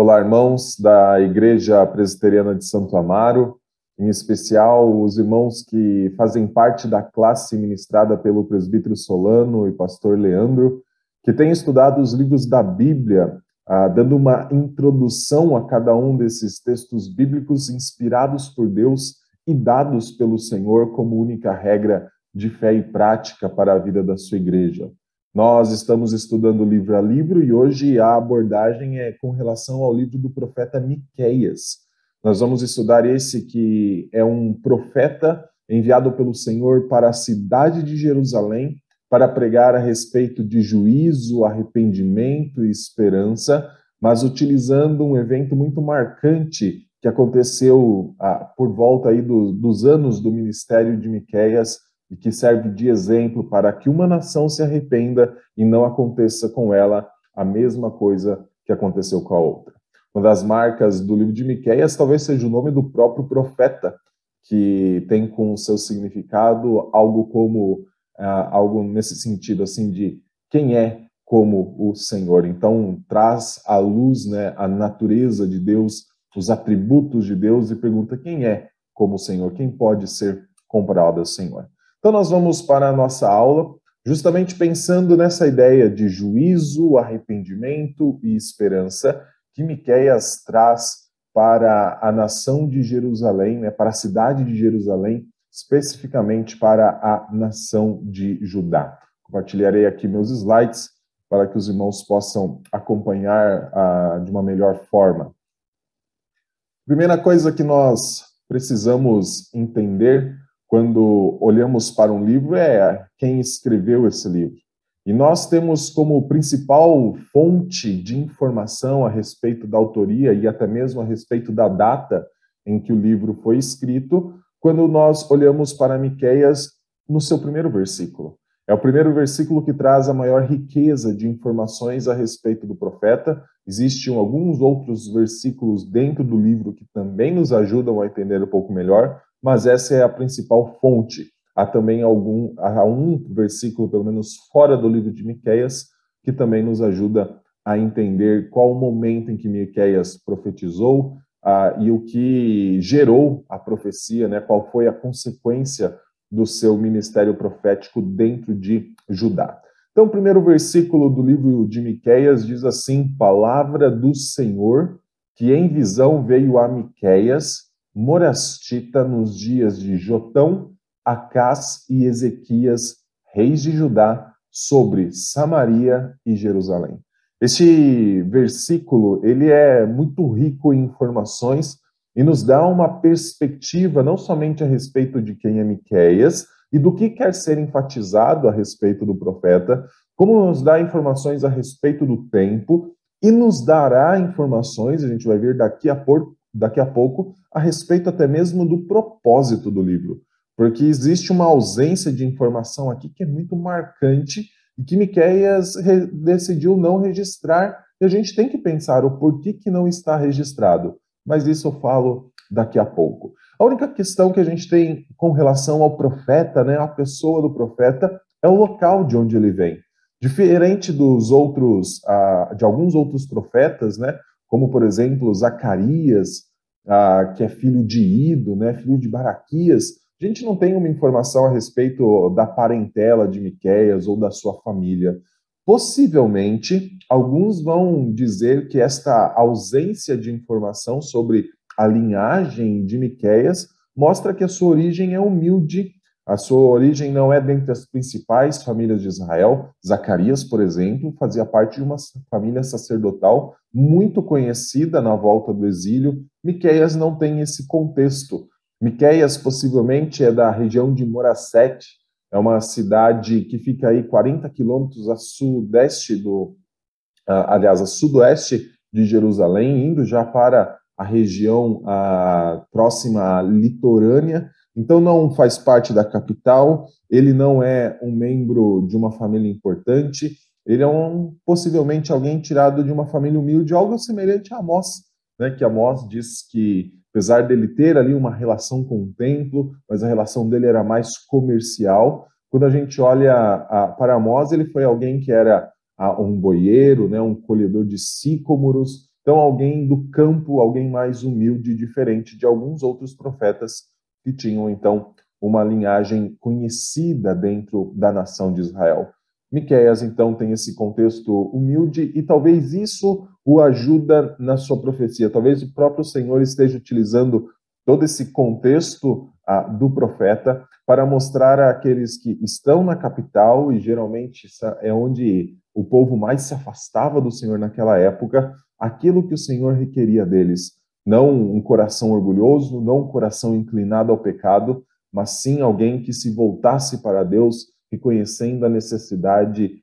Olá, irmãos da Igreja Presbiteriana de Santo Amaro, em especial os irmãos que fazem parte da classe ministrada pelo presbítero Solano e pastor Leandro, que têm estudado os livros da Bíblia, ah, dando uma introdução a cada um desses textos bíblicos inspirados por Deus e dados pelo Senhor como única regra de fé e prática para a vida da sua igreja. Nós estamos estudando livro a livro e hoje a abordagem é com relação ao livro do profeta Miqueias. Nós vamos estudar esse que é um profeta enviado pelo Senhor para a cidade de Jerusalém para pregar a respeito de juízo, arrependimento e esperança, mas utilizando um evento muito marcante que aconteceu ah, por volta aí do, dos anos do ministério de Miqueias, e que serve de exemplo para que uma nação se arrependa e não aconteça com ela a mesma coisa que aconteceu com a outra. Uma das marcas do livro de Miqueias talvez seja o nome do próprio profeta, que tem com seu significado algo como uh, algo nesse sentido assim de quem é como o Senhor. Então traz à luz, né, a natureza de Deus, os atributos de Deus e pergunta quem é como o Senhor, quem pode ser comparado ao Senhor. Então, nós vamos para a nossa aula, justamente pensando nessa ideia de juízo, arrependimento e esperança que Miqueias traz para a nação de Jerusalém, né, para a cidade de Jerusalém, especificamente para a nação de Judá. Compartilharei aqui meus slides para que os irmãos possam acompanhar uh, de uma melhor forma. Primeira coisa que nós precisamos entender quando olhamos para um livro é quem escreveu esse livro. E nós temos como principal fonte de informação a respeito da autoria e até mesmo a respeito da data em que o livro foi escrito, quando nós olhamos para Miqueias no seu primeiro versículo. É o primeiro versículo que traz a maior riqueza de informações a respeito do profeta. Existem alguns outros versículos dentro do livro que também nos ajudam a entender um pouco melhor, mas essa é a principal fonte. Há também algum, há um versículo, pelo menos fora do livro de Miqueias, que também nos ajuda a entender qual o momento em que Miqueias profetizou uh, e o que gerou a profecia, né? qual foi a consequência do seu ministério profético dentro de Judá. Então, o primeiro versículo do livro de Miqueias diz assim: Palavra do Senhor, que em visão veio a Miqueias, morastita nos dias de Jotão, Acás e Ezequias, reis de Judá, sobre Samaria e Jerusalém. Este versículo, ele é muito rico em informações e nos dá uma perspectiva não somente a respeito de quem é Miqueias e do que quer ser enfatizado a respeito do profeta, como nos dá informações a respeito do tempo e nos dará informações, a gente vai ver daqui a pouco, daqui a pouco a respeito até mesmo do propósito do livro, porque existe uma ausência de informação aqui que é muito marcante e que Miqueias decidiu não registrar, e a gente tem que pensar o porquê que não está registrado, mas isso eu falo daqui a pouco. A única questão que a gente tem com relação ao profeta, né, a pessoa do profeta, é o local de onde ele vem. Diferente dos outros, uh, de alguns outros profetas, né, como por exemplo Zacarias, ah, que é filho de Ido, né, filho de Baraquias. A gente não tem uma informação a respeito da parentela de Miqueias ou da sua família. Possivelmente, alguns vão dizer que esta ausência de informação sobre a linhagem de Miqueias mostra que a sua origem é humilde a sua origem não é dentre as principais famílias de Israel. Zacarias, por exemplo, fazia parte de uma família sacerdotal muito conhecida na volta do exílio. Miqueias não tem esse contexto. Miqueias possivelmente é da região de Morasete, é uma cidade que fica aí 40 quilômetros a sudeste do, uh, aliás, a sudoeste de Jerusalém, indo já para a região uh, próxima à litorânea. Então, não faz parte da capital, ele não é um membro de uma família importante, ele é um, possivelmente alguém tirado de uma família humilde, algo semelhante a Amós, né, que Amós diz que, apesar dele ter ali uma relação com o templo, mas a relação dele era mais comercial. Quando a gente olha a, para Amós, ele foi alguém que era a, um boieiro, né, um colhedor de sícomoros, Então, alguém do campo, alguém mais humilde, diferente de alguns outros profetas que tinham, então, uma linhagem conhecida dentro da nação de Israel. Miqueias, então, tem esse contexto humilde e talvez isso o ajuda na sua profecia. Talvez o próprio Senhor esteja utilizando todo esse contexto ah, do profeta para mostrar àqueles que estão na capital, e geralmente é onde o povo mais se afastava do Senhor naquela época, aquilo que o Senhor requeria deles. Não um coração orgulhoso, não um coração inclinado ao pecado, mas sim alguém que se voltasse para Deus, reconhecendo a necessidade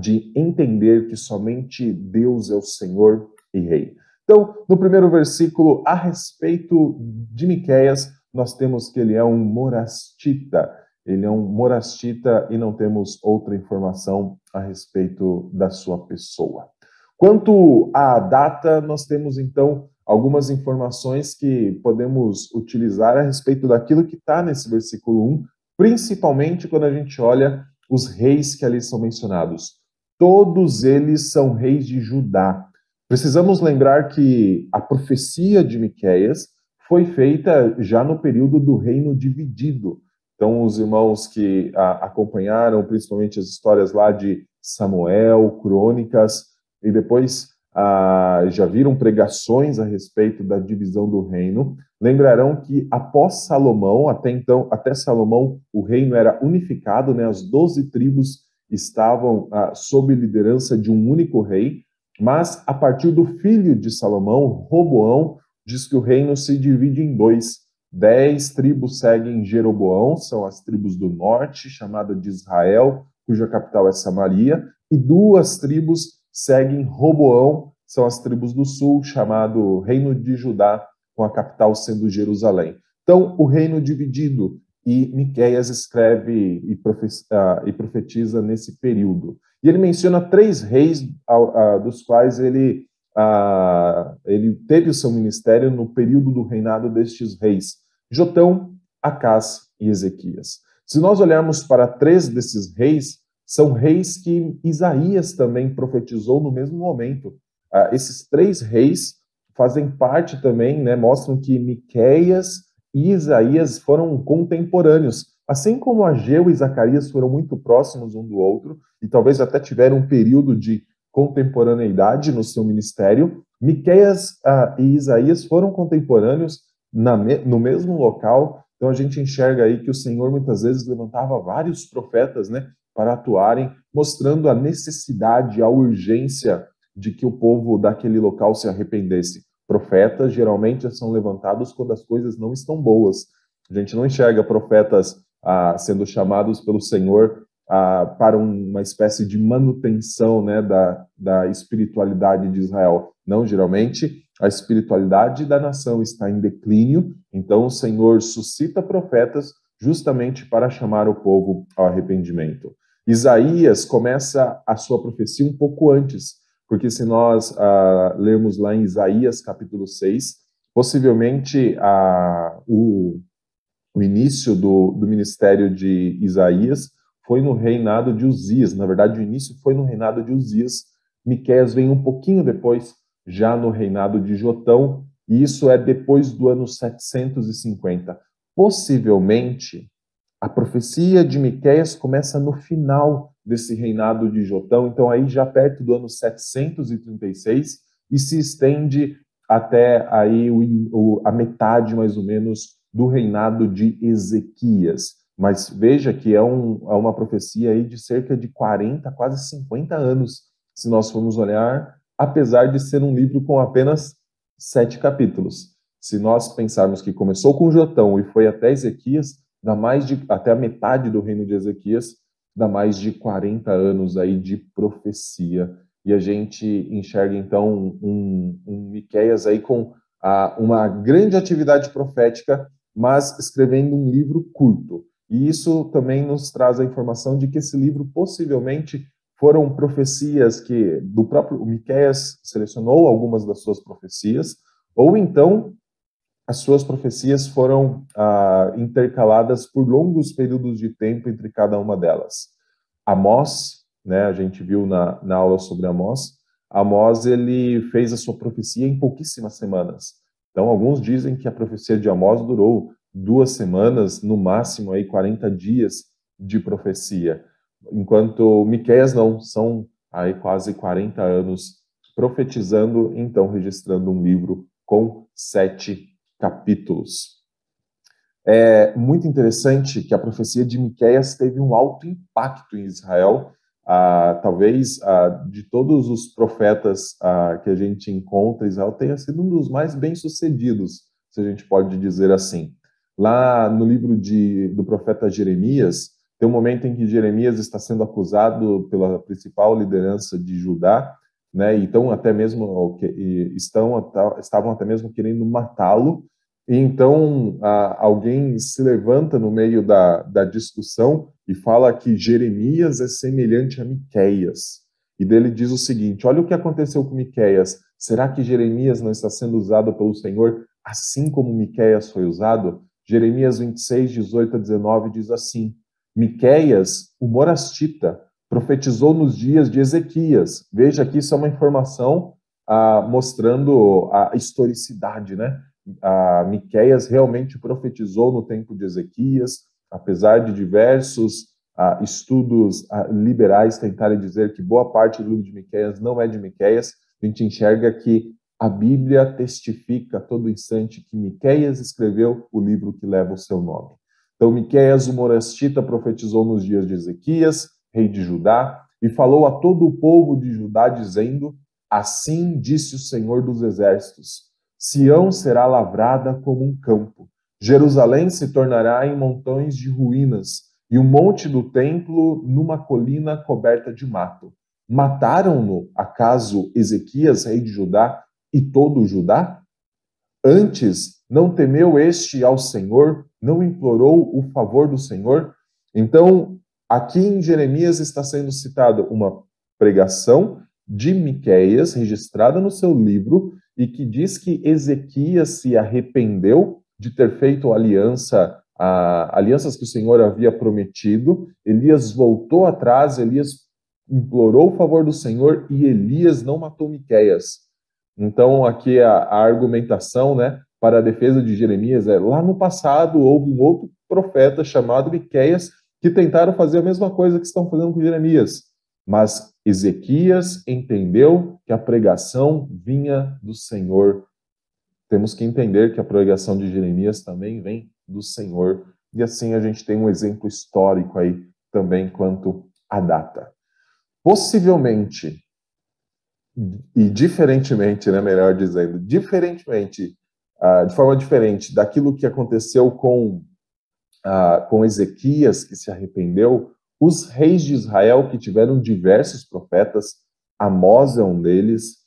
de entender que somente Deus é o Senhor e Rei. Então, no primeiro versículo, a respeito de Miqueias, nós temos que ele é um morastita. Ele é um morastita e não temos outra informação a respeito da sua pessoa. Quanto à data, nós temos então algumas informações que podemos utilizar a respeito daquilo que está nesse versículo 1, principalmente quando a gente olha os reis que ali são mencionados. Todos eles são reis de Judá. Precisamos lembrar que a profecia de Miqueias foi feita já no período do reino dividido. Então, os irmãos que a, acompanharam, principalmente as histórias lá de Samuel, Crônicas, e depois ah, já viram pregações a respeito da divisão do reino, lembrarão que após Salomão, até então, até Salomão, o reino era unificado, né? As doze tribos estavam ah, sob liderança de um único rei, mas a partir do filho de Salomão, Roboão, diz que o reino se divide em dois. Dez tribos seguem Jeroboão, são as tribos do norte, chamada de Israel, cuja capital é Samaria, e duas tribos seguem Roboão, são as tribos do sul, chamado Reino de Judá, com a capital sendo Jerusalém. Então, o reino dividido, e Miqueias escreve e, uh, e profetiza nesse período. E ele menciona três reis uh, dos quais ele, uh, ele teve o seu ministério no período do reinado destes reis: Jotão, Acás e Ezequias. Se nós olharmos para três desses reis, são reis que Isaías também profetizou no mesmo momento. Uh, esses três reis fazem parte também, né, mostram que Miqueias e Isaías foram contemporâneos. Assim como Ageu e Zacarias foram muito próximos um do outro, e talvez até tiveram um período de contemporaneidade no seu ministério, Miqueias uh, e Isaías foram contemporâneos me no mesmo local. Então a gente enxerga aí que o Senhor muitas vezes levantava vários profetas, né, para atuarem, mostrando a necessidade, a urgência de que o povo daquele local se arrependesse. Profetas geralmente são levantados quando as coisas não estão boas. A gente não enxerga profetas ah, sendo chamados pelo Senhor ah, para uma espécie de manutenção né, da, da espiritualidade de Israel. Não, geralmente a espiritualidade da nação está em declínio, então o Senhor suscita profetas justamente para chamar o povo ao arrependimento. Isaías começa a sua profecia um pouco antes, porque se nós uh, lermos lá em Isaías capítulo 6, possivelmente uh, o, o início do, do ministério de Isaías foi no reinado de Uzias. Na verdade, o início foi no reinado de Uzias. Miqueias vem um pouquinho depois, já no reinado de Jotão, e isso é depois do ano 750. Possivelmente, a profecia de Miqueias começa no final desse reinado de Jotão, então aí já perto do ano 736 e se estende até aí o, o, a metade mais ou menos do reinado de Ezequias. Mas veja que é, um, é uma profecia aí de cerca de 40, quase 50 anos, se nós formos olhar, apesar de ser um livro com apenas sete capítulos. Se nós pensarmos que começou com Jotão e foi até Ezequias, dá mais de até a metade do reino de Ezequias, dá mais de 40 anos aí de profecia. E a gente enxerga então um, um Miqueias aí com a, uma grande atividade profética, mas escrevendo um livro curto. E isso também nos traz a informação de que esse livro possivelmente foram profecias que do próprio Miqueias selecionou algumas das suas profecias, ou então as suas profecias foram ah, intercaladas por longos períodos de tempo entre cada uma delas. Amós, né, a gente viu na, na aula sobre Amós, Amós ele fez a sua profecia em pouquíssimas semanas. Então, alguns dizem que a profecia de Amós durou duas semanas, no máximo aí 40 dias de profecia, enquanto Miqueias não, são aí quase 40 anos profetizando, então registrando um livro com sete capítulos. É muito interessante que a profecia de Miqueias teve um alto impacto em Israel, ah, talvez ah, de todos os profetas ah, que a gente encontra, Israel tenha sido um dos mais bem-sucedidos, se a gente pode dizer assim. Lá no livro de, do profeta Jeremias, tem um momento em que Jeremias está sendo acusado pela principal liderança de Judá, né? Então até mesmo estão estavam até mesmo querendo matá-lo. Então alguém se levanta no meio da, da discussão e fala que Jeremias é semelhante a Miqueias. E dele diz o seguinte: olha o que aconteceu com Miqueias. Será que Jeremias não está sendo usado pelo Senhor assim como Miqueias foi usado? Jeremias 26, 18 a 19 diz assim: Miqueias, o morastita, profetizou nos dias de Ezequias. Veja aqui, isso é uma informação ah, mostrando a historicidade, né? A Miqueias realmente profetizou no tempo de Ezequias, apesar de diversos ah, estudos ah, liberais tentarem dizer que boa parte do livro de Miqueias não é de Miqueias, a gente enxerga que a Bíblia testifica a todo instante que Miqueias escreveu o livro que leva o seu nome. Então, Miqueias, o morastita, profetizou nos dias de Ezequias, rei de Judá, e falou a todo o povo de Judá, dizendo: Assim disse o Senhor dos Exércitos: Sião será lavrada como um campo, Jerusalém se tornará em montões de ruínas, e o monte do templo numa colina coberta de mato. Mataram-no, acaso, Ezequias, rei de Judá, e todo o Judá? Antes, não temeu este ao Senhor, não implorou o favor do Senhor? Então, aqui em Jeremias está sendo citada uma pregação de Miqueias, registrada no seu livro, e que diz que Ezequias se arrependeu de ter feito aliança, a, alianças que o Senhor havia prometido. Elias voltou atrás, Elias implorou o favor do Senhor e Elias não matou Miqueias. Então, aqui a, a argumentação né, para a defesa de Jeremias é: lá no passado houve um outro profeta chamado Miqueias que tentaram fazer a mesma coisa que estão fazendo com Jeremias. Mas Ezequias entendeu que a pregação vinha do Senhor. Temos que entender que a pregação de Jeremias também vem do Senhor. E assim a gente tem um exemplo histórico aí também quanto à data. Possivelmente, e diferentemente, né, melhor dizendo, diferentemente, uh, de forma diferente daquilo que aconteceu com, uh, com Ezequias, que se arrependeu, os reis de Israel, que tiveram diversos profetas, Amós é um deles,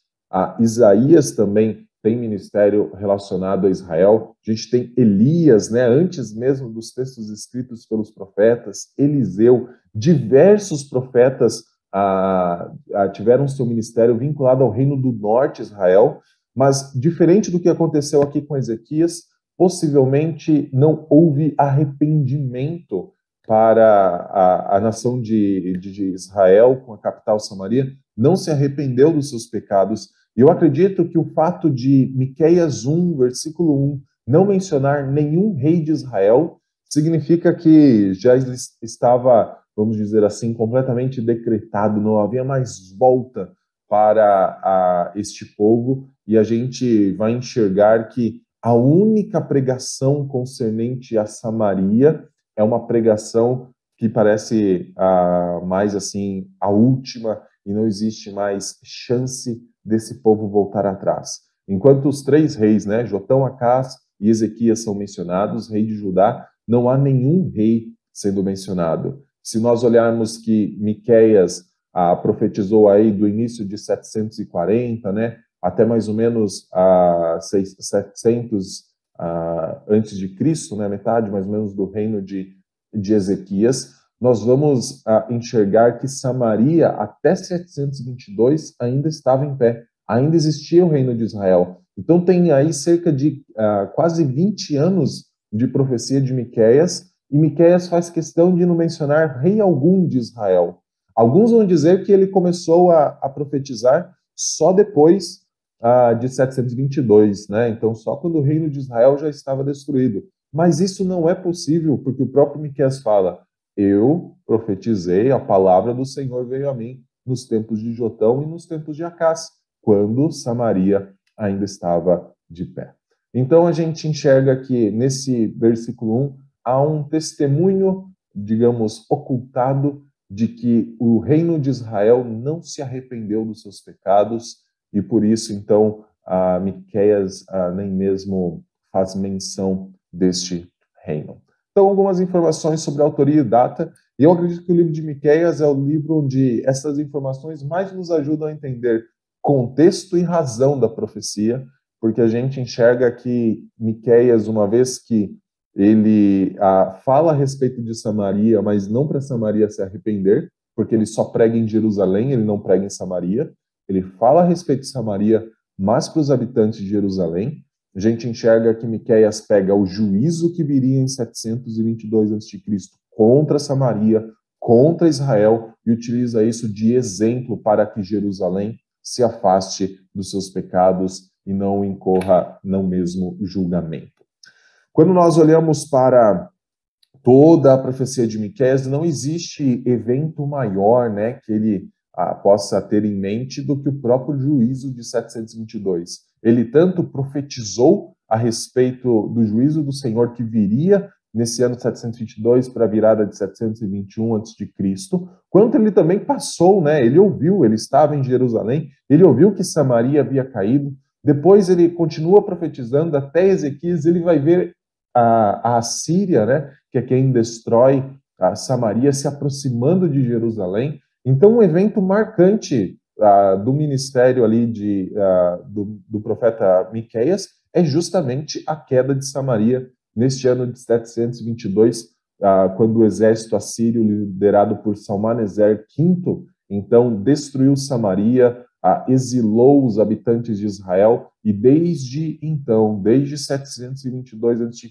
Isaías também tem ministério relacionado a Israel. A gente tem Elias, né, antes mesmo dos textos escritos pelos profetas, Eliseu, diversos profetas a, a, tiveram seu ministério vinculado ao reino do norte Israel, mas diferente do que aconteceu aqui com Ezequias, possivelmente não houve arrependimento para a, a nação de, de, de, Israel, com a capital Samaria, não se arrependeu dos seus pecados. E eu acredito que o fato de Miqueias 1, versículo 1, não mencionar nenhum rei de Israel, significa que já estava vamos dizer assim, completamente decretado, não havia mais volta para a, este povo, e a gente vai enxergar que a única pregação concernente a Samaria é uma pregação que parece a, mais assim a última e não existe mais chance desse povo voltar atrás. Enquanto os três reis, né, Jotão, Acás e Ezequias são mencionados, rei de Judá, não há nenhum rei sendo mencionado. Se nós olharmos que Miqueias ah, profetizou aí do início de 740, né, até mais ou menos ah, 700 ah, antes de Cristo, né, metade mais ou menos do reino de, de Ezequias, nós vamos ah, enxergar que Samaria até 722 ainda estava em pé, ainda existia o reino de Israel. Então tem aí cerca de ah, quase 20 anos de profecia de Miqueias e Miqueias faz questão de não mencionar rei algum de Israel. Alguns vão dizer que ele começou a, a profetizar só depois ah, de 722, né? Então, só quando o reino de Israel já estava destruído. Mas isso não é possível, porque o próprio Miqueias fala: Eu profetizei, a palavra do Senhor veio a mim nos tempos de Jotão e nos tempos de Acás, quando Samaria ainda estava de pé. Então a gente enxerga que nesse versículo 1 há um testemunho, digamos, ocultado de que o reino de Israel não se arrependeu dos seus pecados e por isso então a Miqueias nem mesmo faz menção deste reino. Então algumas informações sobre a autoria e data, eu acredito que o livro de Miqueias é o livro onde essas informações mais nos ajudam a entender contexto e razão da profecia, porque a gente enxerga que Miqueias, uma vez que ele ah, fala a respeito de Samaria, mas não para Samaria se arrepender, porque ele só prega em Jerusalém, ele não prega em Samaria. Ele fala a respeito de Samaria, mas para os habitantes de Jerusalém. A gente enxerga que Miqueias pega o juízo que viria em 722 a.C. contra Samaria, contra Israel, e utiliza isso de exemplo para que Jerusalém se afaste dos seus pecados e não incorra não mesmo julgamento. Quando nós olhamos para toda a profecia de Miqueias, não existe evento maior, né, que ele ah, possa ter em mente do que o próprio juízo de 722. Ele tanto profetizou a respeito do juízo do Senhor que viria nesse ano 722 para a virada de 721 a.C., quanto ele também passou, né? Ele ouviu, ele estava em Jerusalém, ele ouviu que Samaria havia caído, depois ele continua profetizando até Ezequias, ele vai ver a, a Síria, né, que é quem destrói a Samaria, se aproximando de Jerusalém. Então, um evento marcante uh, do ministério ali de, uh, do, do, profeta Miqueias é justamente a queda de Samaria neste ano de 722, uh, ah, quando o exército assírio, liderado por Salmaneser V, então destruiu Samaria, exilou os habitantes de Israel e desde então, desde 722 a.C.,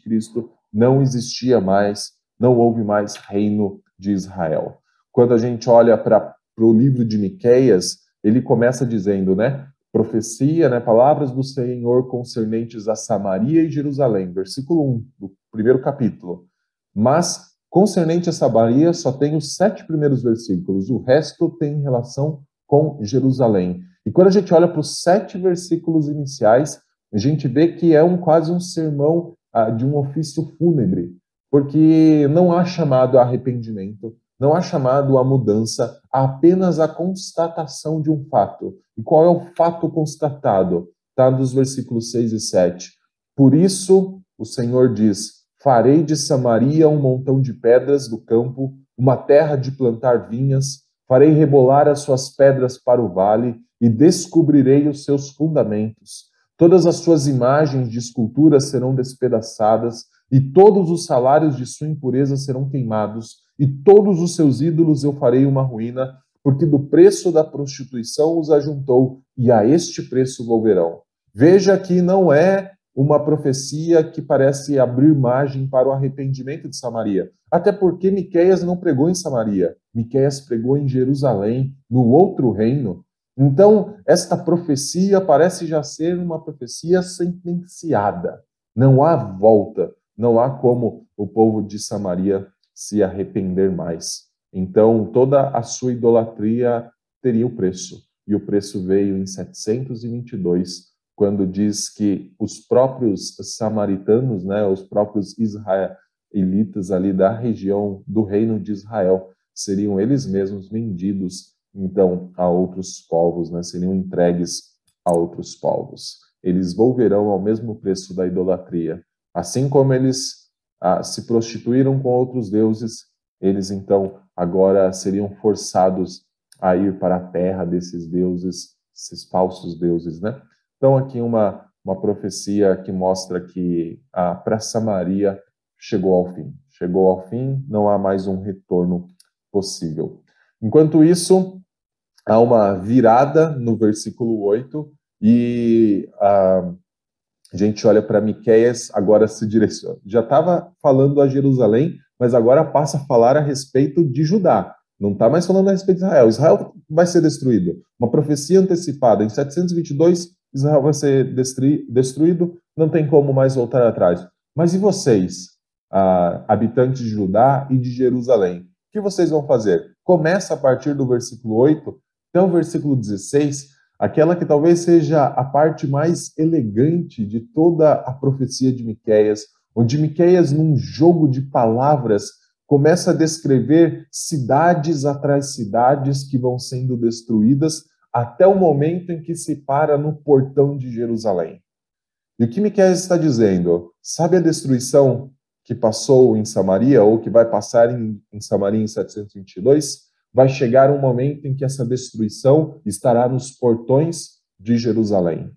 não existia mais, não houve mais reino de Israel. Quando a gente olha para o livro de Miqueias, ele começa dizendo, né, profecia, né, palavras do Senhor concernentes a Samaria e Jerusalém, versículo 1 do primeiro capítulo. Mas concernente a Samaria só tem os sete primeiros versículos, o resto tem relação com Jerusalém. E quando a gente olha para os sete versículos iniciais, a gente vê que é um quase um sermão ah, de um ofício fúnebre, porque não há chamado a arrependimento, não há chamado a mudança, apenas a constatação de um fato. E qual é o fato constatado? Está nos versículos 6 e 7. Por isso, o Senhor diz: Farei de Samaria um montão de pedras do campo, uma terra de plantar vinhas, farei rebolar as suas pedras para o vale e descobrirei os seus fundamentos. Todas as suas imagens de escultura serão despedaçadas e todos os salários de sua impureza serão queimados e todos os seus ídolos eu farei uma ruína, porque do preço da prostituição os ajuntou e a este preço volverão. Veja que não é uma profecia que parece abrir margem para o arrependimento de Samaria. Até porque Miqueias não pregou em Samaria, Miqueias pregou em Jerusalém, no outro reino. Então, esta profecia parece já ser uma profecia sentenciada. Não há volta, não há como o povo de Samaria se arrepender mais. Então, toda a sua idolatria teria o preço. E o preço veio em 722 quando diz que os próprios samaritanos, né, os próprios israelitas ali da região do reino de Israel, seriam eles mesmos vendidos então a outros povos, né, seriam entregues a outros povos. Eles volverão ao mesmo preço da idolatria, assim como eles ah, se prostituíram com outros deuses, eles então agora seriam forçados a ir para a terra desses deuses, esses falsos deuses, né? Então, aqui uma, uma profecia que mostra que a para Samaria chegou ao fim. Chegou ao fim, não há mais um retorno possível. Enquanto isso, há uma virada no versículo 8 e a gente olha para Miqueias, agora se direciona. Já estava falando a Jerusalém, mas agora passa a falar a respeito de Judá. Não está mais falando a respeito de Israel. Israel vai ser destruído. Uma profecia antecipada. Em 722, Israel vai ser destruído. Não tem como mais voltar atrás. Mas e vocês, ah, habitantes de Judá e de Jerusalém? O que vocês vão fazer? Começa a partir do versículo 8 até o versículo 16, aquela que talvez seja a parte mais elegante de toda a profecia de Miqueias, onde Miqueias, num jogo de palavras, começa a descrever cidades atrás cidades que vão sendo destruídas até o momento em que se para no portão de Jerusalém. E o que Miqueias está dizendo? Sabe a destruição que passou em Samaria ou que vai passar em, em Samaria em 722? Vai chegar um momento em que essa destruição estará nos portões de Jerusalém.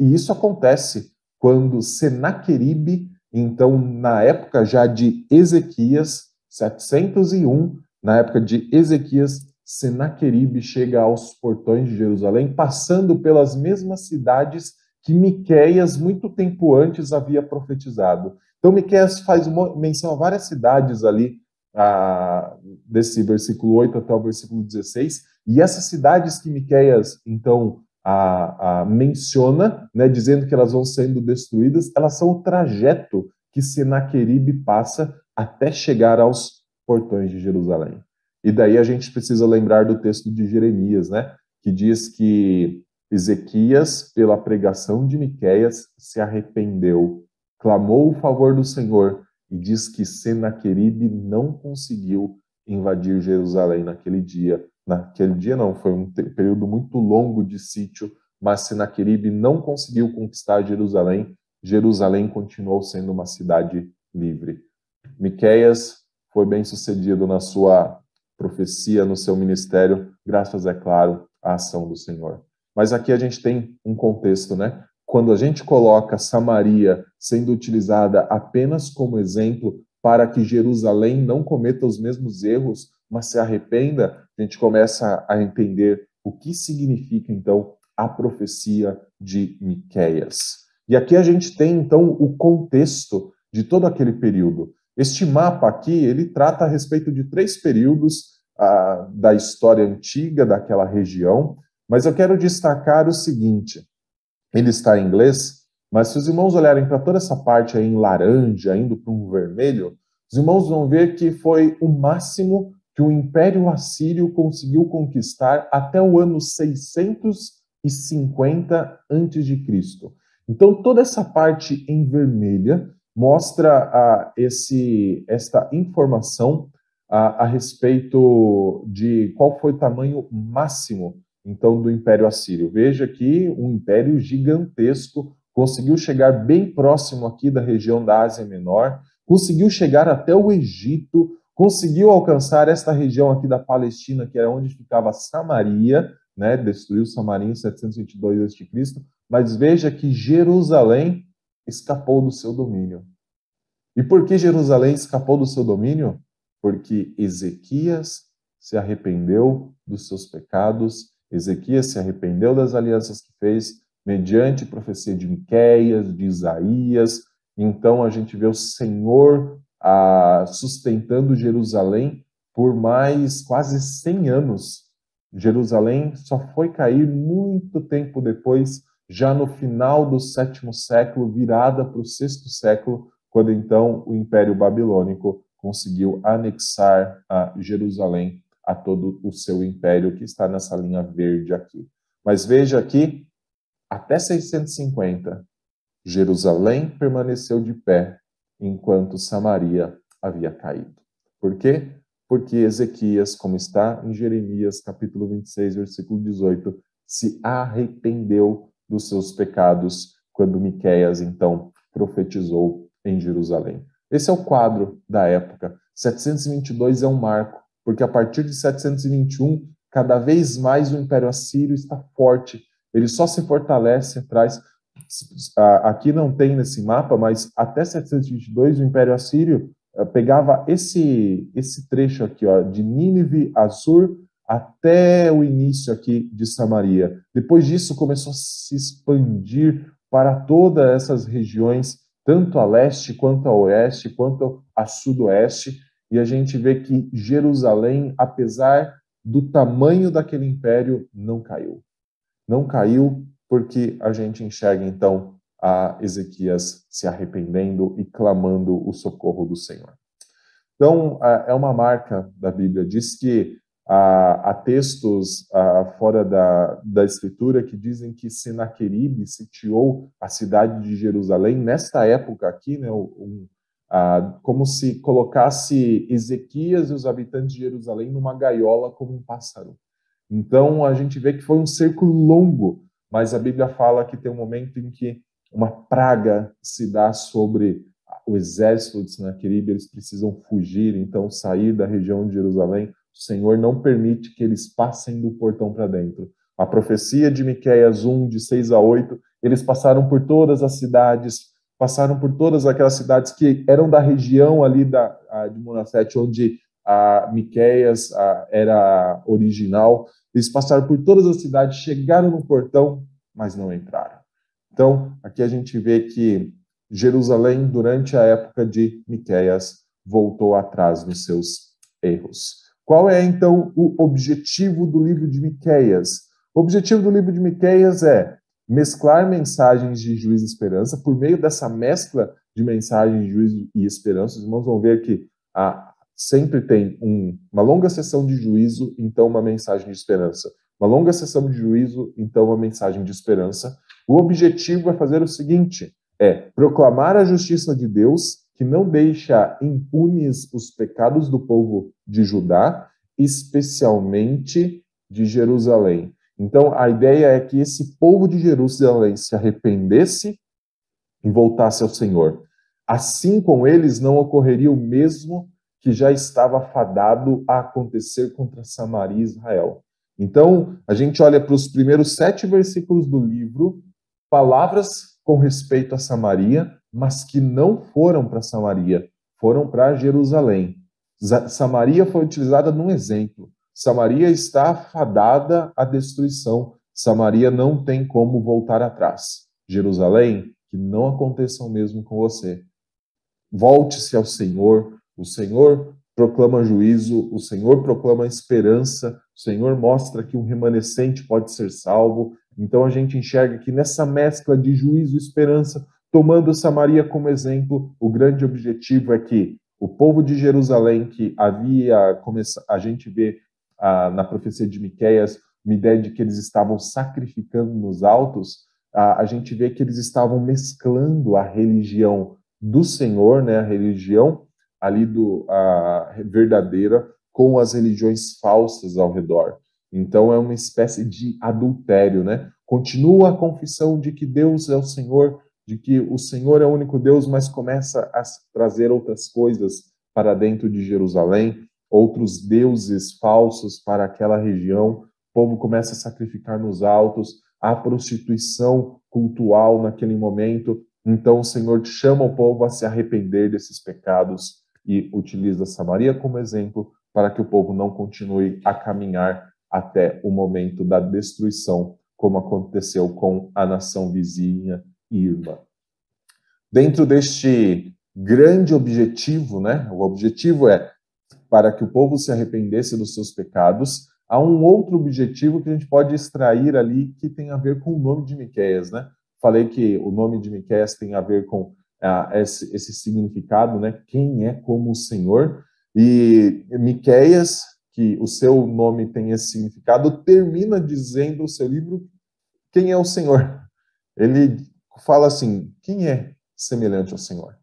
E isso acontece quando Senaqueribe, então na época já de Ezequias, 701, na época de Ezequias, Senaqueribe chega aos portões de Jerusalém, passando pelas mesmas cidades que Miqueias muito tempo antes havia profetizado. Então Miqueias faz menção a várias cidades ali ah, desse versículo 8 até o versículo 16, e essas cidades que Miqueias então a, a menciona, né, dizendo que elas vão sendo destruídas, elas são o trajeto que Senaqueribe passa até chegar aos portões de Jerusalém. E daí a gente precisa lembrar do texto de Jeremias, né, que diz que Ezequias, pela pregação de Miqueias, se arrependeu, clamou o favor do Senhor e diz que Senaqueribe não conseguiu invadir Jerusalém naquele dia. Naquele dia não, foi um período muito longo de sítio, mas Senaqueribe não conseguiu conquistar Jerusalém. Jerusalém continuou sendo uma cidade livre. Miqueias foi bem sucedido na sua profecia, no seu ministério, graças, é claro, à ação do Senhor. Mas aqui a gente tem um contexto, né? Quando a gente coloca Samaria sendo utilizada apenas como exemplo para que Jerusalém não cometa os mesmos erros, mas se arrependa, a gente começa a entender o que significa então a profecia de Miqueias. E aqui a gente tem então o contexto de todo aquele período. Este mapa aqui, ele trata a respeito de três períodos ah, da história antiga daquela região, mas eu quero destacar o seguinte: ele está em inglês, mas se os irmãos olharem para toda essa parte aí em laranja, indo para um vermelho, os irmãos vão ver que foi o máximo que o Império Assírio conseguiu conquistar até o ano 650 a.C. Então, toda essa parte em vermelha mostra a, esse, esta informação a, a, respeito de qual foi o tamanho máximo então do Império Assírio. Veja que um império gigantesco conseguiu chegar bem próximo aqui da região da Ásia Menor, conseguiu chegar até o Egito, conseguiu alcançar esta região aqui da Palestina, que era onde ficava Samaria, né? Destruiu Samaria em 722 a.C. Mas veja que Jerusalém escapou do seu domínio. E por que Jerusalém escapou do seu domínio? Porque Ezequias se arrependeu dos seus pecados, Ezequias se arrependeu das alianças que fez mediante profecia de Miqueias, de Isaías. Então a gente vê o Senhor ah, sustentando Jerusalém por mais quase 100 anos. Jerusalém só foi cair muito tempo depois já no final do sétimo século, virada para o sexto século, quando então o Império Babilônico conseguiu anexar a Jerusalém a todo o seu império, que está nessa linha verde aqui. Mas veja aqui, até 650, Jerusalém permaneceu de pé, enquanto Samaria havia caído. Por quê? Porque Ezequias, como está em Jeremias capítulo 26, versículo 18, se arrependeu dos seus pecados quando Miqueias então profetizou em Jerusalém. Esse é o quadro da época. 722 é um marco, porque a partir de 721, cada vez mais o Império Assírio está forte. Ele só se fortalece atrás. Aqui não tem nesse mapa, mas até 722 o Império Assírio eh, pegava esse esse trecho aqui, ó, de Nínive, Assur até o início aqui de Samaria. Depois disso, começou a se expandir para todas essas regiões, tanto a leste, quanto a oeste, quanto a sudoeste. E a gente vê que Jerusalém, apesar do tamanho daquele império, não caiu. Não caiu porque a gente enxerga então a Ezequias se arrependendo e clamando o socorro do Senhor. Então, é uma marca da Bíblia, diz que há, textos fora da, da Escritura que dizem que Senaqueribe sitiou a cidade de Jerusalém, nesta época aqui, né, um, como se colocasse Ezequias e os habitantes de Jerusalém numa gaiola como um pássaro. Então, a gente vê que foi um cerco longo, mas a Bíblia fala que tem um momento em que uma praga se dá sobre o exército de Senaqueribe, eles precisam fugir, então sair da região de Jerusalém. O Senhor não permite que eles passem do portão para dentro. A profecia de Miqueias 1, de 6 a 8, eles passaram por todas as cidades, passaram por todas aquelas cidades que eram da região ali da, de Monacete, onde a Miqueias a, era original. Eles passaram por todas as cidades, chegaram no portão, mas não entraram. Então, aqui a gente vê que Jerusalém, durante a época de Miqueias, voltou atrás nos seus erros. Qual é então o objetivo do livro de Miqueias? O objetivo do livro de Miqueias é mesclar mensagens de juízo e esperança. Por meio dessa mescla de mensagens de juízo e esperança, os irmãos vão ver que ah, sempre tem um, uma longa sessão de juízo, então uma mensagem de esperança. Uma longa sessão de juízo, então uma mensagem de esperança. O objetivo é fazer o seguinte: é proclamar a justiça de Deus, que não deixa impunes os pecados do povo de Judá, especialmente de Jerusalém. Então, a ideia é que esse povo de Jerusalém se arrependesse e voltasse ao Senhor. Assim com eles não ocorreria o mesmo que já estava fadado a acontecer contra Samaria e Israel. Então, a gente olha para os primeiros sete versículos do livro, palavras com respeito a Samaria, mas que não foram para Samaria, foram para Jerusalém. Samaria foi utilizada num exemplo. Samaria está fadada à destruição. Samaria não tem como voltar atrás. Jerusalém, que não aconteça o mesmo com você. Volte-se ao Senhor. O Senhor proclama juízo, o Senhor proclama esperança, o Senhor mostra que um remanescente pode ser salvo, então a gente enxerga que nessa mescla de juízo e esperança, tomando Samaria como exemplo, o grande objetivo é que o povo de Jerusalém, que havia a gente vê na profecia de Miqueias, uma ideia de que eles estavam sacrificando nos altos, a gente vê que eles estavam mesclando a religião do Senhor, né, a religião ali do a verdadeira com as religiões falsas ao redor. Então é uma espécie de adultério, né? Continua a confissão de que Deus é o Senhor, de que o Senhor é o único Deus, mas começa a trazer outras coisas para dentro de Jerusalém, outros deuses falsos para aquela região. O povo começa a sacrificar nos altos, a prostituição cultural naquele momento. Então o Senhor chama o povo a se arrepender desses pecados e utiliza Samaria como exemplo para que o povo não continue a caminhar até o momento da destruição, como aconteceu com a nação vizinha Irma. Dentro deste grande objetivo, né? O objetivo é para que o povo se arrependesse dos seus pecados. Há um outro objetivo que a gente pode extrair ali que tem a ver com o nome de Miqueias, né? Falei que o nome de Miqueias tem a ver com ah, esse, esse significado, né? Quem é como o Senhor? E Miqueias que o seu nome tem esse significado, termina dizendo o seu livro quem é o Senhor. Ele fala assim: quem é semelhante ao Senhor?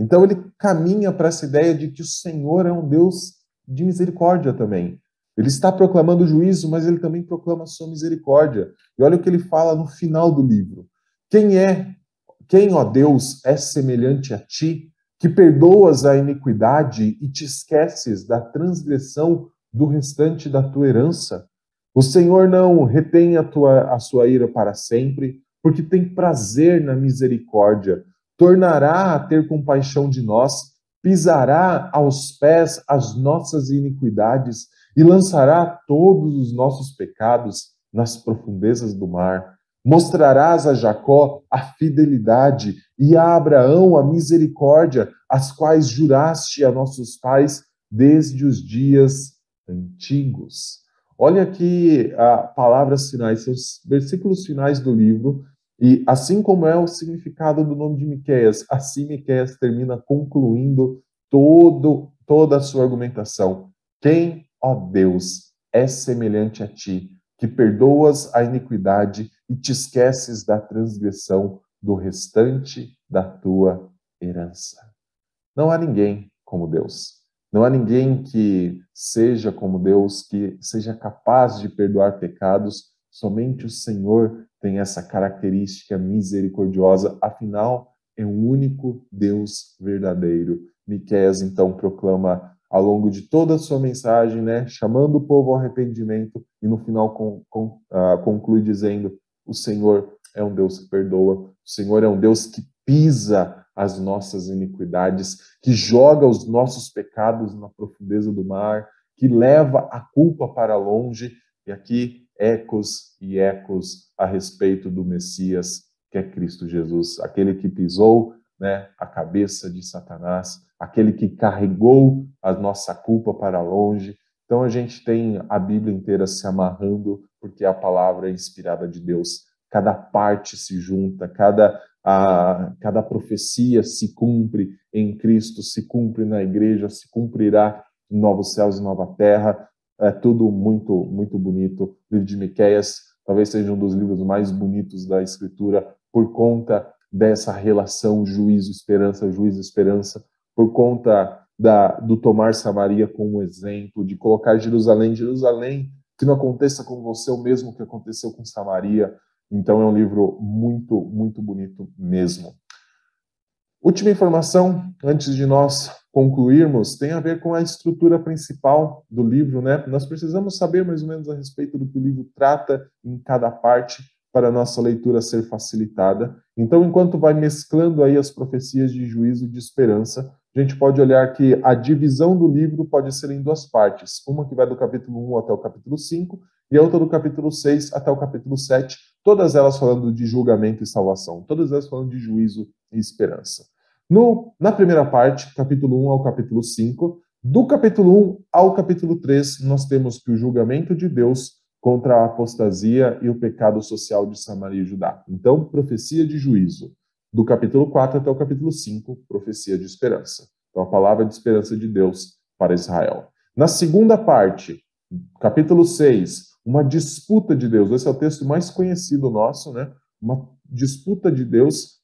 Então ele caminha para essa ideia de que o Senhor é um Deus de misericórdia também. Ele está proclamando o juízo, mas ele também proclama a sua misericórdia. E olha o que ele fala no final do livro. Quem é, quem, ó Deus, é semelhante a ti, que perdoas a iniquidade e te esqueces da transgressão do restante da tua herança. O Senhor não retém a, tua, a sua ira para sempre, porque tem prazer na misericórdia. Tornará a ter compaixão de nós, pisará aos pés as nossas iniquidades e lançará todos os nossos pecados nas profundezas do mar. Mostrarás a Jacó a fidelidade e a Abraão a misericórdia, as quais juraste a nossos pais desde os dias antigos. Olha aqui a palavras finais, os versículos finais do livro, e assim como é o significado do nome de Miqueias, assim Miqueias termina concluindo todo, toda a sua argumentação. Quem, ó Deus, é semelhante a ti, que perdoas a iniquidade e te esqueces da transgressão do restante da tua herança. Não há ninguém como Deus. Não há ninguém que seja como Deus, que seja capaz de perdoar pecados. Somente o Senhor tem essa característica misericordiosa, afinal, é o único Deus verdadeiro. Miqueias então proclama ao longo de toda a sua mensagem, né, chamando o povo ao arrependimento e no final com, com, uh, conclui dizendo: o Senhor é um Deus que perdoa, o Senhor é um Deus que pisa as nossas iniquidades, que joga os nossos pecados na profundeza do mar, que leva a culpa para longe. E aqui ecos e ecos a respeito do Messias, que é Cristo Jesus, aquele que pisou né, a cabeça de Satanás, aquele que carregou a nossa culpa para longe. Então a gente tem a Bíblia inteira se amarrando, porque a palavra é inspirada de Deus. Cada parte se junta, cada, a, cada profecia se cumpre em Cristo, se cumpre na igreja, se cumprirá em novos céus e nova terra. É tudo muito, muito bonito. O livro de Miqueias talvez seja um dos livros mais bonitos da Escritura por conta dessa relação juízo-esperança, juízo-esperança, por conta da, do tomar Samaria como exemplo, de colocar Jerusalém, Jerusalém, que não aconteça com você o mesmo que aconteceu com Samaria. Então é um livro muito, muito bonito mesmo. Última informação, antes de nós concluirmos, tem a ver com a estrutura principal do livro, né? Nós precisamos saber mais ou menos a respeito do que o livro trata em cada parte para a nossa leitura ser facilitada. Então, enquanto vai mesclando aí as profecias de juízo e de esperança, a gente pode olhar que a divisão do livro pode ser em duas partes, uma que vai do capítulo 1 até o capítulo 5 e a outra do capítulo 6 até o capítulo 7, todas elas falando de julgamento e salvação, todas elas falando de juízo e esperança. No, na primeira parte, capítulo 1 ao capítulo 5, do capítulo 1 ao capítulo 3, nós temos que o julgamento de Deus contra a apostasia e o pecado social de Samaria e Judá. Então, profecia de juízo. Do capítulo 4 até o capítulo 5, profecia de esperança. Então, a palavra de esperança de Deus para Israel. Na segunda parte, capítulo 6, uma disputa de Deus. Esse é o texto mais conhecido nosso, né? Uma disputa de Deus,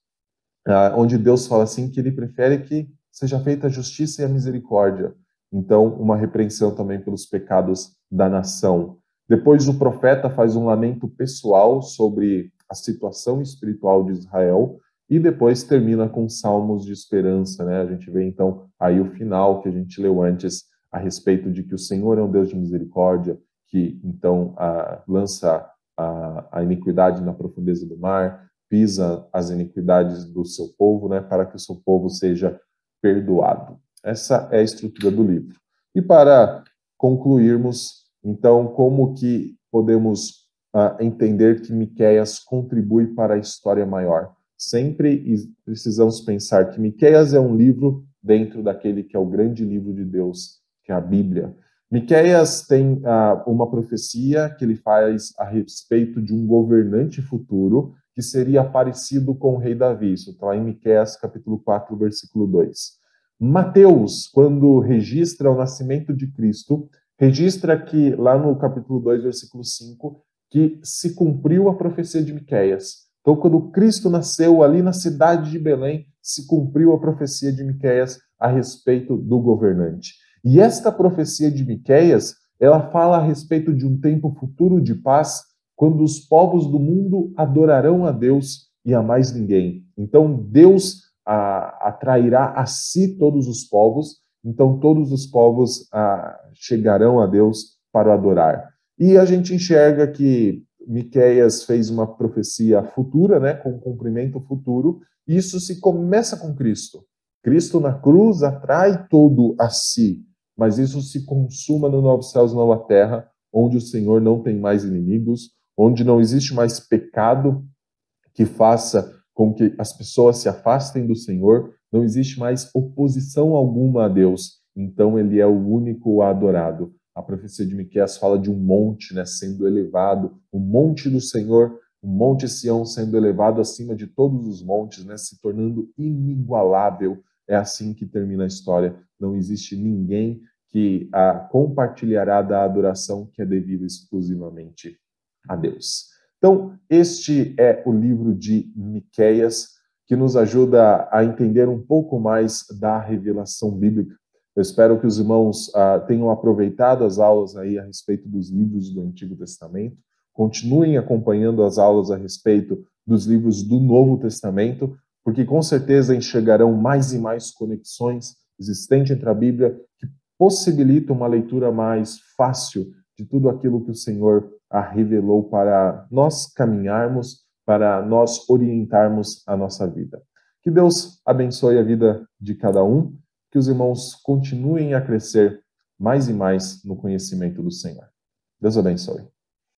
onde Deus fala assim que ele prefere que seja feita a justiça e a misericórdia. Então, uma repreensão também pelos pecados da nação. Depois o profeta faz um lamento pessoal sobre a situação espiritual de Israel e depois termina com salmos de esperança, né? A gente vê então aí o final que a gente leu antes a respeito de que o Senhor é um Deus de misericórdia, que então a, lança a, a iniquidade na profundeza do mar, pisa as iniquidades do seu povo, né? Para que o seu povo seja perdoado. Essa é a estrutura do livro. E para concluirmos, então, como que podemos uh, entender que Miqueias contribui para a história maior? Sempre precisamos pensar que Miqueias é um livro dentro daquele que é o grande livro de Deus, que é a Bíblia. Miqueias tem uh, uma profecia que ele faz a respeito de um governante futuro que seria parecido com o rei Davi. Isso está lá em Miqueias capítulo 4, versículo 2. Mateus, quando registra o nascimento de Cristo, registra que, lá no capítulo 2, versículo 5, que se cumpriu a profecia de Miqueias. Então, quando Cristo nasceu ali na cidade de Belém, se cumpriu a profecia de Miqueias a respeito do governante. E esta profecia de Miqueias, ela fala a respeito de um tempo futuro de paz, quando os povos do mundo adorarão a Deus e a mais ninguém. Então, Deus a, atrairá a si todos os povos, então todos os povos ah, chegarão a Deus para o adorar. E a gente enxerga que Miqueias fez uma profecia futura, né, com um cumprimento futuro, e isso se começa com Cristo. Cristo na cruz atrai todo a si, mas isso se consuma no novo céus e nova terra, onde o Senhor não tem mais inimigos, onde não existe mais pecado que faça com que as pessoas se afastem do Senhor, não existe mais oposição alguma a Deus. então ele é o único adorado. A profecia de Miqueias fala de um monte, né, sendo elevado, o monte do Senhor, o monte Sião sendo elevado acima de todos os montes, né, se tornando inigualável. É assim que termina a história. Não existe ninguém que a compartilhará da adoração que é devida exclusivamente a Deus. Então, este é o livro de Miqueias, que nos ajuda a entender um pouco mais da revelação bíblica. Eu espero que os irmãos ah, tenham aproveitado as aulas aí a respeito dos livros do Antigo Testamento, continuem acompanhando as aulas a respeito dos livros do Novo Testamento, porque com certeza enxergarão mais e mais conexões existentes entre a Bíblia que possibilitam uma leitura mais fácil de tudo aquilo que o Senhor a revelou para nós caminharmos, para nós orientarmos a nossa vida. Que Deus abençoe a vida de cada um que os irmãos continuem a crescer mais e mais no conhecimento do Senhor. Deus abençoe.